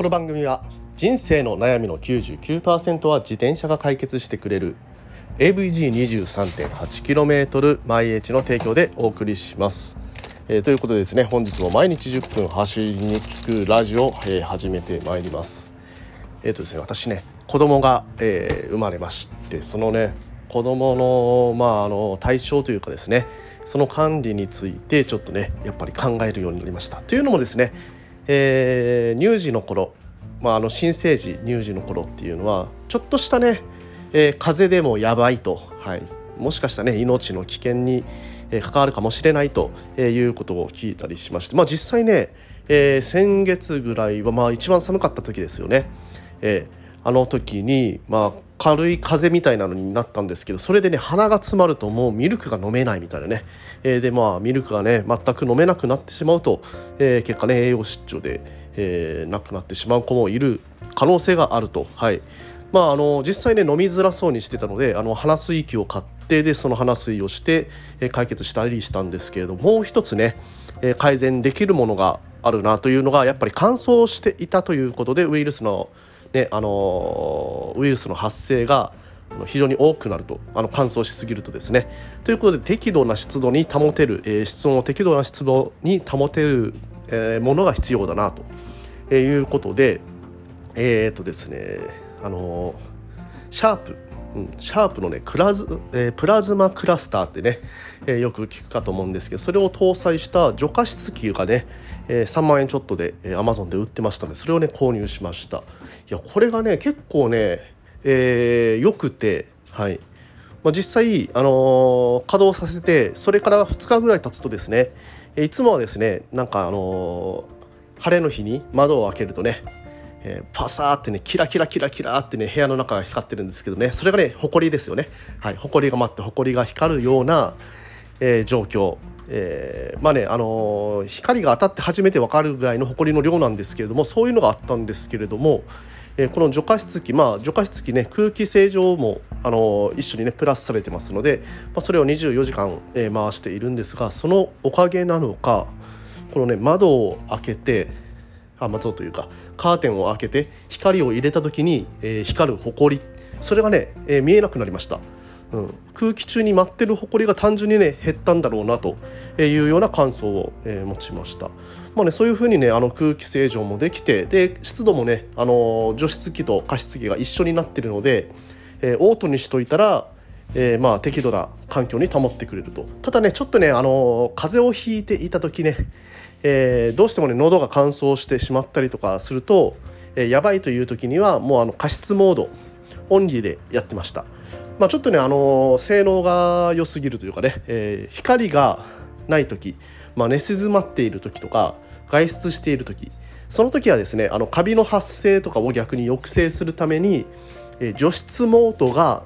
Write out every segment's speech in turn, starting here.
この番組は人生の悩みの99%は自転車が解決してくれる AVG23.8km 毎日の提供でお送りします、えー、ということでですね本日も毎日10分走りに聞くラジオを、えー、始めてまいります。えっ、ー、とですね私ね子供が、え生まれましてそのね子供のまああの対象というかですねその管理についてちょっとねやっぱり考えるようになりました。というのもですねえー、乳児の頃、まあ、あの新生児乳児の頃っていうのはちょっとしたね、えー、風邪でもやばいと、はい、もしかしたらね命の危険に関わるかもしれないということを聞いたりしまして、まあ、実際ね、えー、先月ぐらいはまあ一番寒かった時ですよね。えー、あの時に、まあ、軽い風邪みたいなのになったんですけどそれでね鼻が詰まるともうミルクが飲めないみたいなね、えー、でまあミルクがね全く飲めなくなってしまうと、えー、結果ね栄養失調で、えー、亡くなってしまう子もいる可能性があると。はい。まああの実際ね飲みづらそうにしてたのであの鼻水器を買ってでその鼻水をして、えー、解決したりしたんですけれどもう一つね、えー、改善できるものがあるなというのがやっぱり乾燥していたということでウイルスのねあのウイルスの発生が非常に多くなるとあの乾燥しすぎるとですね。ということで適度な湿度に保てる、えー、室温を適度な湿度に保てる、えー、ものが必要だなと、えー、いうことでえー、っとですねあのシャープうん、シャープのねクラズ、えー、プラズマクラスターってね、えー、よく聞くかと思うんですけどそれを搭載した除加湿器がね、えー、3万円ちょっとで、えー、Amazon で売ってましたのでそれをね購入しました。いやこれがね結構ね、えー、よくてはい。まあ、実際、あのー、稼働させてそれから2日ぐらい経つとですねいつもはですねなんかあのー、晴れの日に窓を開けるとねえー、パサーってねキラキラキラキラってね部屋の中が光ってるんですけどねそれがね埃ですよね。はい埃が舞って埃が光るような、えー、状況。えー、まあねあのー、光が当たって初めて分かるぐらいの埃の量なんですけれどもそういうのがあったんですけれども、え、この除加湿器まあ除加湿器ね空気清浄も、あの一緒にねプラスされてますので、まあ、それを24時間、え回しているんですがそのおかげなのかこのね窓を開けてあ窓というかカーテンを開けて光を入れた時に、えー、光る埃それがね、えー、見えなくなりました、うん、空気中に舞ってる埃が単純にね減ったんだろうなというような感想を、えー、持ちました、まあね、そういうふうにねあの空気清浄もできてで湿度もねあの除湿機と加湿器が一緒になってるので、えー、オートにしといたらえー、まあ適度な環境に保ってくれると。ただねちょっとねあの風邪をひいていた時ねえー、どうしてもね喉が乾燥してしまったりとかすると、えー、やばいという時にはもうあの加湿モードオンリーでやってました、まあ、ちょっとねあの性能が良すぎるというかね、えー、光がない時、まあ、寝静まっている時とか外出している時その時はですねあのカビの発生とかを逆に抑制するために、えー、除湿モードが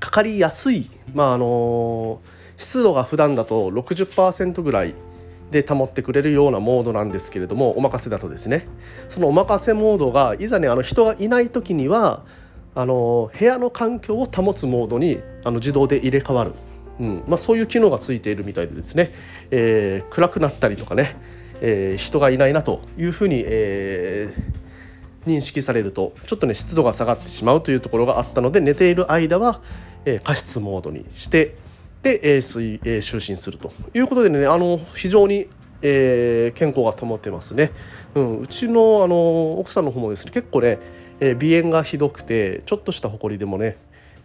かかりやすい、まああの湿度が普段だと60%ぐらいで保ってくれるようなモードなんですけれどもお任せだとですね。そのお任せモードがいざねあの人がいない時にはあの部屋の環境を保つモードにあの自動で入れ替わる、うん。まあ、そういう機能がついているみたいでですね、えー、暗くなったりとかね、えー、人がいないなというふうに、えー、認識されるとちょっとね湿度が下がってしまうというところがあったので寝ている間は、えー、加湿モードにしてで、えー睡えー、就寝するということでねあの非常に、えー、健康が保てますね、うん、うちのあの奥さんの方もですね結構ね、えー、鼻炎がひどくてちょっとしたほこりでもね、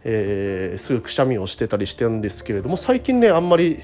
えー、すぐくしゃみをしてたりしてるんですけれども最近ねあんまり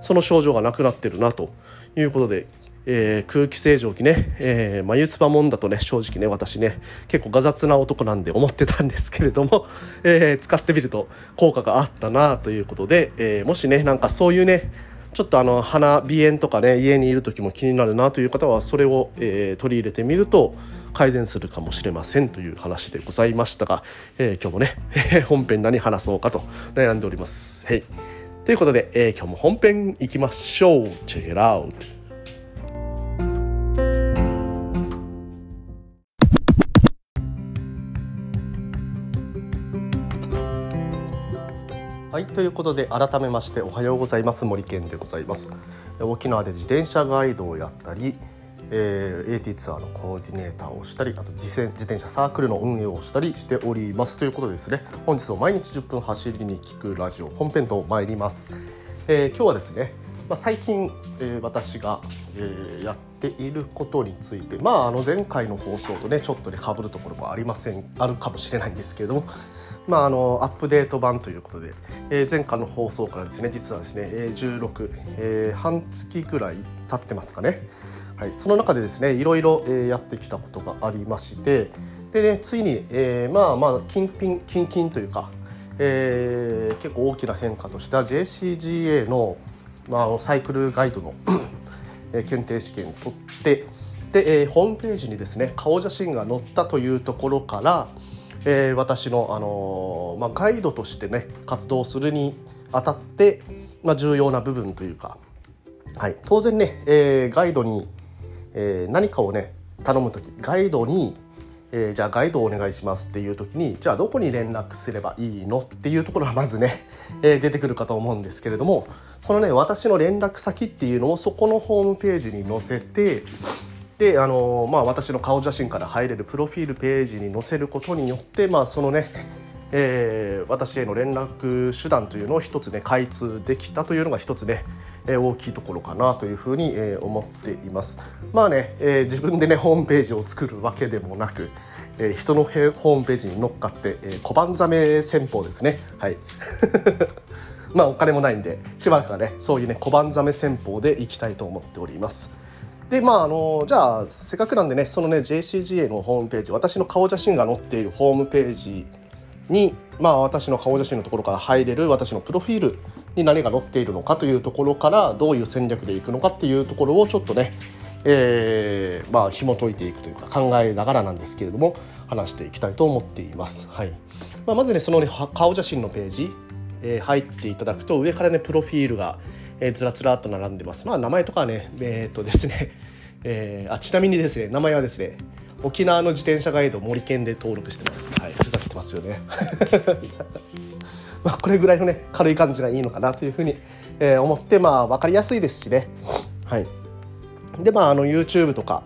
その症状がなくなってるなということでえー、空気清浄機ね、えー、眉唾もんだとね正直ね私ね結構が雑な男なんで思ってたんですけれども、えー、使ってみると効果があったなということで、えー、もしねなんかそういうねちょっとあの鼻鼻炎とかね家にいる時も気になるなという方はそれを、えー、取り入れてみると改善するかもしれませんという話でございましたが、えー、今日もね本編何話そうかと悩んでおります。はいということで、えー、今日も本編いきましょう。チェラウトはいということで改めましておはようございます。森健でございます。沖縄で自転車ガイドをやったりえー、AT ツアーのコーディネーターをしたりあと自転車サークルの運営をしたりしております。ということですね本日も毎日10分走りに聞くラジオ本編と参ります、えー、今日はですね、まあ、最近、えー、私が、えー、やっていることについてまああの前回の放送とねちょっとねかぶるところもありませんあるかもしれないんですけれどもまあ、あのアップデート版ということで、えー、前回の放送からですね実はですね、16、えー、半月ぐらい経ってますかね、はい、その中でですねいろいろ、やってきたことがありましてで、ね、ついに、えー、まあまあ近々近々というか、えー、結構大きな変化としては JCGA の、まあ、サイクルガイドの検定試験を取ってで、えー、ホームページにですね顔写真が載ったというところからえー、私の、あのー、まあ、ガイドとしてね活動するにあたって、まあ、重要な部分というか、はい、当然ね、えー、ガイドに、え何かをね頼む時ガイドに、えじゃあガイドをお願いしますっていう時にじゃあどこに連絡すればいいのっていうところが まずね、え出てくるかと思うんですけれどもそのね私の連絡先っていうのをそこのホームページに載せてであの、まあ、私の顔写真から入れるプロフィールページに載せることによって、まあ、そのね、えー、私への連絡手段というのを一つね開通できたというのが一つね、えー、大きいところかなというふうに、えー、思っています。まあね、えー、自分でねホームページを作るわけでもなく、えー、人のホームページに乗っかって、えー、小判ザメ戦法ですね。はい まあお金もないんでしばらくはねそういうね小判ザメ戦法でいきたいと思っております。でまああのじゃあせっかくなんでねそのね JCGA のホームページ私の顔写真が載っているホームページにまあ私の顔写真のところから入れる私のプロフィールに何が載っているのかというところからどういう戦略でいくのかっていうところをちょっとねえー、まあ紐解いていくというか考えながらなんですけれども話していきたいと思っています。はいまあ、まずねそのね顔写真のページ、えー、入っていただくと上からねプロフィールがえー、ずらずらっと並んでます。まあ名前とかはね、えー、っとですね、えー、あちなみにですね、名前はですね、沖縄の自転車ガイド森健で登録してます。はい、ふざけてますよね。まあこれぐらいのね軽い感じがいいのかなというふうに、えー、思ってまあ分かりやすいですしね。はい。でまああの YouTube とか、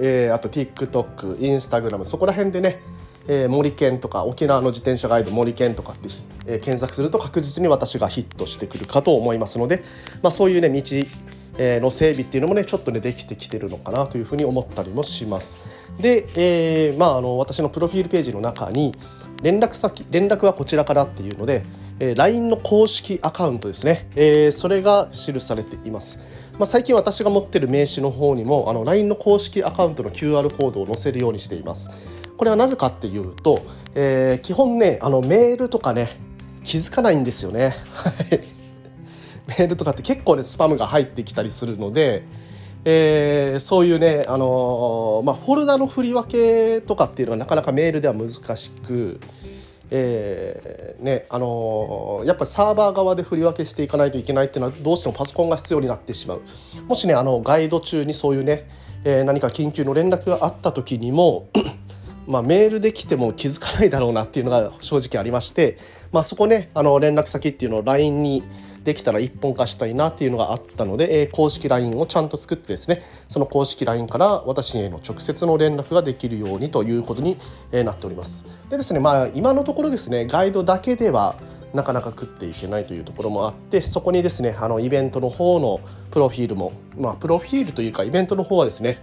えー、あと TikTok、Instagram そこら辺でね、えー、森県とか沖縄の自転車ガイド森県とかって、えー、検索すると確実に私がヒットしてくるかと思いますので、まあ、そういうね道えの整備っていうのもねちょっとねできてきてるのかなというふうに思ったりもします。で、えー、まああの私のプロフィールページの中に連絡先連絡はこちらからっていうので、えー、LINE の公式アカウントですね、えー、それが記されています。まあ、最近私が持ってる名刺の方にもあの LINE の公式アカウントの QR コードを載せるようにしています。これはなぜかっていうと、えー、基本ねあのメールとかね気づかないんですよね。メールとかって結構ねスパムが入ってきたりするので、えー、そういうね、あのー、まあ、フォルダの振り分けとかっていうのはなかなかメールでは難しく、えー、ねあの、やっぱりサーバー側で振り分けしていかないといけないっていうのはどうしてもパソコンが必要になってしまうもしねあのガイド中にそういうね、え何か緊急の連絡があった時にもまあ、メールで来ても気づかないだろうなっていうのが正直ありまして、まあ、そこねあの連絡先っていうのを LINE にできたら一本化したいなっていうのがあったので、えー、公式 LINE をちゃんと作ってですねその公式 LINE から私への直接の連絡ができるようにということに、えなっております。でですねまあ今のところですねガイドだけではなかなか食っていけないというところもあってそこにですねあのイベントの方のプロフィールもまあプロフィールというかイベントの方はですね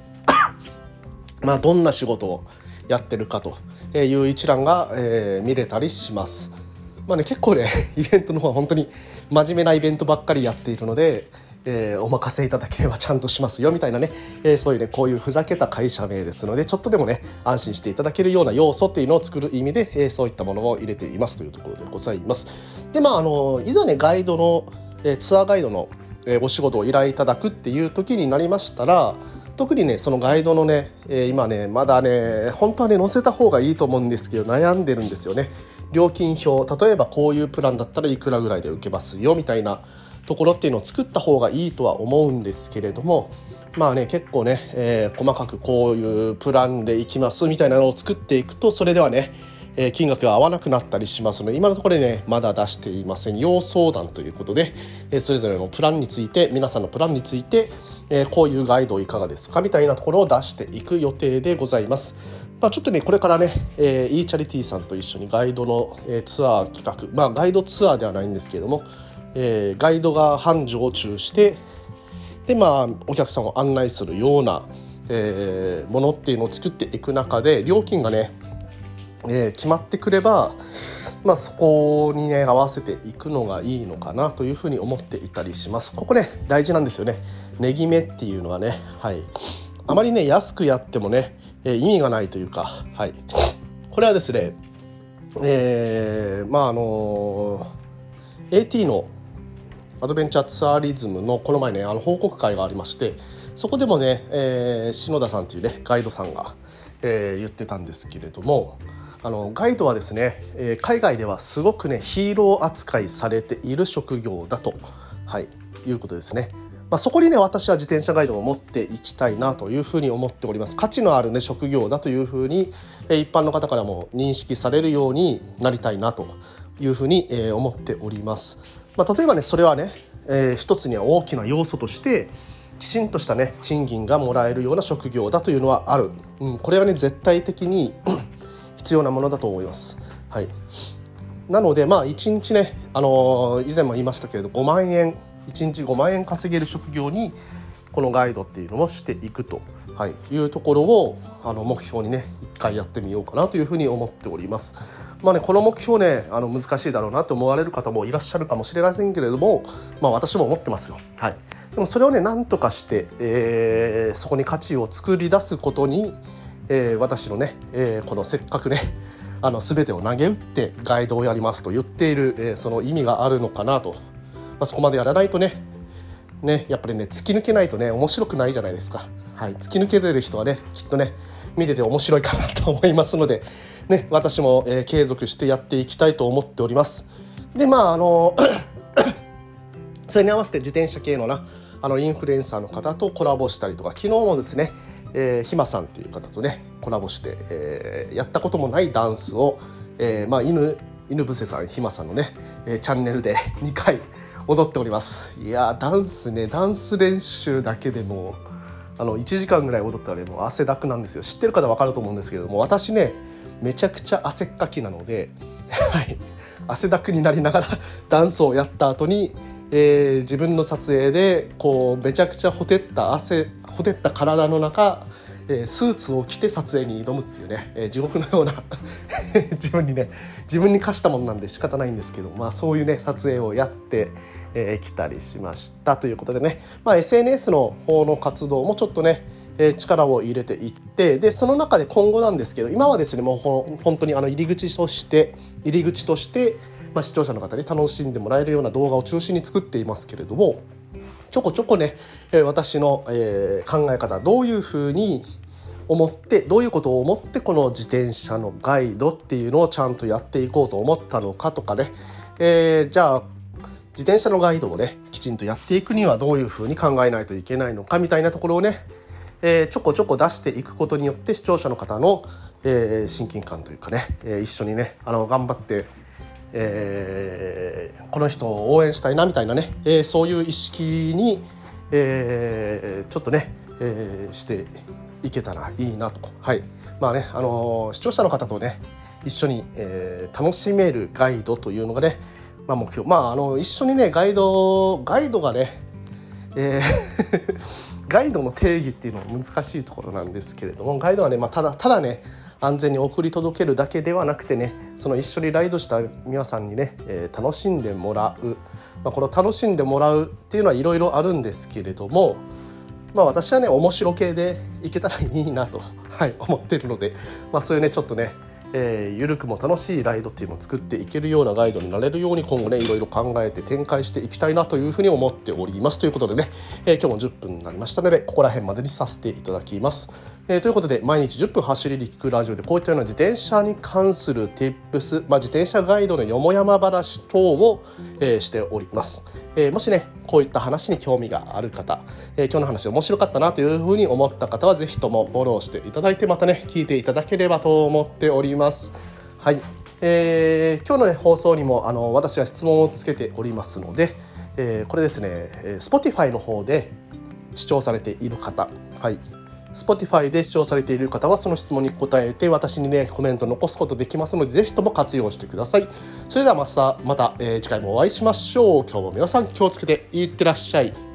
まあどんな仕事をやってるかという一覧が、えー、見れたりします。まあね、結構ね イベントの方は本当に真面目なイベントばっかりやっているので、えー、お任せいただければちゃんとしますよみたいなね、えー、そういうねこういうふざけた会社名ですのでちょっとでもね安心していただけるような要素っていうのを作る意味で、えー、そういったものを入れていますというところでございます。でまああのいざねガイドの、えツアーガイドの、えお仕事を依頼いただくっていう時になりましたら特にねそのガイドのね、え、今ねまだね本当はね載せた方がいいと思うんですけど悩んでるんですよね。料金表例えばこういうプランだったらいくらぐらいで受けますよみたいなところっていうのを作った方がいいとは思うんですけれどもまあね結構ね、えー、細かくこういうプランでいきますみたいなのを作っていくとそれではねえ金額が合わなくなったりしますので今のところねまだ出していません要相談ということで、えそれぞれのプランについて皆さんのプランについて、えこういうガイドいかがですかみたいなところを出していく予定でございます。まあ、ちょっとねこれからね、えー、e チャリティーさんと一緒にガイドの、え、ツアー企画まあガイドツアーではないんですけれども、え、ガイドが繁盛中してでまあお客さんを案内するような、え、ものっていうのを作っていく中で料金がね、えー、決まってくれば、まあ、そこにね合わせていくのがいいのかなというふうに思っていたりします。ここね大事なんですよね。ネギ目っていうのはね、はい、あまりね安くやってもね、えー、意味がないというか、はい、これはですね、えー、まああのー、AT のアドベンチャーツアーリズムのこの前ねあの報告会がありましてそこでもね、えー、篠田さんというねガイドさんが、え、言ってたんですけれどもあのガイドはですね、えー、海外ではすごくねヒーロー扱いされている職業だと、はい、いうことですね。まあ、そこにね私は自転車ガイドを持っていきたいなというふうに思っております価値のあるね職業だというふうに、えー、一般の方からも認識されるようになりたいなというふうに、えー、思っております。まあ、例えばねそれはね、えー、一つには大きな要素としてきちんとしたね賃金がもらえるような職業だというのはある、うん、これはね絶対的に必要なものだと思います。はい、なのでまあ1日ね、あのー、以前も言いましたけれど5万円1日5万円稼げる職業にこのガイドっていうのをしていくと、はい、いうところをあの目標にね一回やってみようかなというふうに思っております。まあねこの目標ねあの難しいだろうなと思われる方もいらっしゃるかもしれませんけれども、まあ、私も思ってますよ。はい、でもそれをね何とかして、えー、そこに価値を作り出すことに、えー、私のね、えー、このせっかくね あの全てを投げ打ってガイドをやりますと言っている、えー、その意味があるのかなと、まあ、そこまでやらないとねねやっぱりね突き抜けないとね面白くないじゃないですか。はい、突き抜けてる人はねきっとね見てて面白いかなと思いますので、ね、私も、えー、継続してやっていきたいと思っております。でまああの それに合わせて自転車系のなあのインフルエンサーの方とコラボしたりとか昨日もですね、えー、ひまさんっていう方とねコラボして、えー、やったこともないダンスを、えー、まあ犬犬伏さんひまさんのね、えー、チャンネルで 2回踊っております。いやダンスねダンス練習だけでもあの1時間ぐらい踊ったらもう汗だくなんですよ。知ってる方分かると思うんですけれども私ねめちゃくちゃ汗っかきなので、はい、汗だくになりながら ダンスをやった後に、えー、自分の撮影でこうめちゃくちゃほてった汗ほてった体の中えー、スーツを着て撮影に挑むっていうね、えー、地獄のような 自分にね自分に課したもんなんで仕方ないんですけど、まあ、そういうね撮影をやってえー、来たりしました。ということでね、まあ、SNS の方の活動もちょっとね、え、力を入れていってでその中で今後なんですけど今はですねもう本当にあの入り口として入り口として、まあ、視聴者の方に楽しんでもらえるような動画を中心に作っていますけれどもちょこちょこね、え、私の、え、考え方どういうふうに思ってどういうことを思ってこの自転車のガイドっていうのをちゃんとやっていこうと思ったのかとかね、えー、じゃあ自転車のガイドをねきちんとやっていくにはどういうふうに考えないといけないのかみたいなところをね、えー、ちょこちょこ出していくことによって視聴者の方の、えー、親近感というかね、えー、一緒にねあの頑張って、えー、この人を応援したいなみたいなね、えー、そういう意識に、えー、ちょっとね、えー、していけたらいいなと。はいまあねあのー、視聴者の方とね一緒に、えー、楽しめるガイドというのがねまあ、目標まああの一緒にねガイドガイドがね、えー ガイドの定義っていうのは難しいところなんですけれどもガイドはね、まあ、ただただね安全に送り届けるだけではなくてねその一緒にライドした皆さんにね、えー、楽しんでもらう、まあ、この楽しんでもらうっていうのはいろいろあるんですけれどもまあ私はね面白系でいけたらいいなと、はい、思ってるので、まあ、そういうねちょっとねえー、ゆるくも楽しいライドっていうのを作っていけるようなガイドになれるように今後ねいろいろ考えて展開していきたいなというふうに思っております。ということでね、えー、今日も10分になりましたのでここら辺までにさせていただきます、えー、ということで毎日10分走りに聞くラジオでこういったような自転車に関する Tips、まあ、自転車ガイドのよもやま話等を、えー、しております、えー、もしねこういった話に興味がある方、えー、今日の話面白かったなというふうに思った方は是非ともフォローしていただいてまたね聞いていただければと思っております。はい、えー、今日の、ね、放送にもあの私が質問をつけておりますので、え、これですね Spotify の方で視聴されている方、はい、Spotify で視聴されている方はその質問に答えて私にねコメント残すことできますのでぜひとも活用してください。それではまたまた、えー、次回もお会いしましょう。今日も皆さん気をつけていってらっしゃい。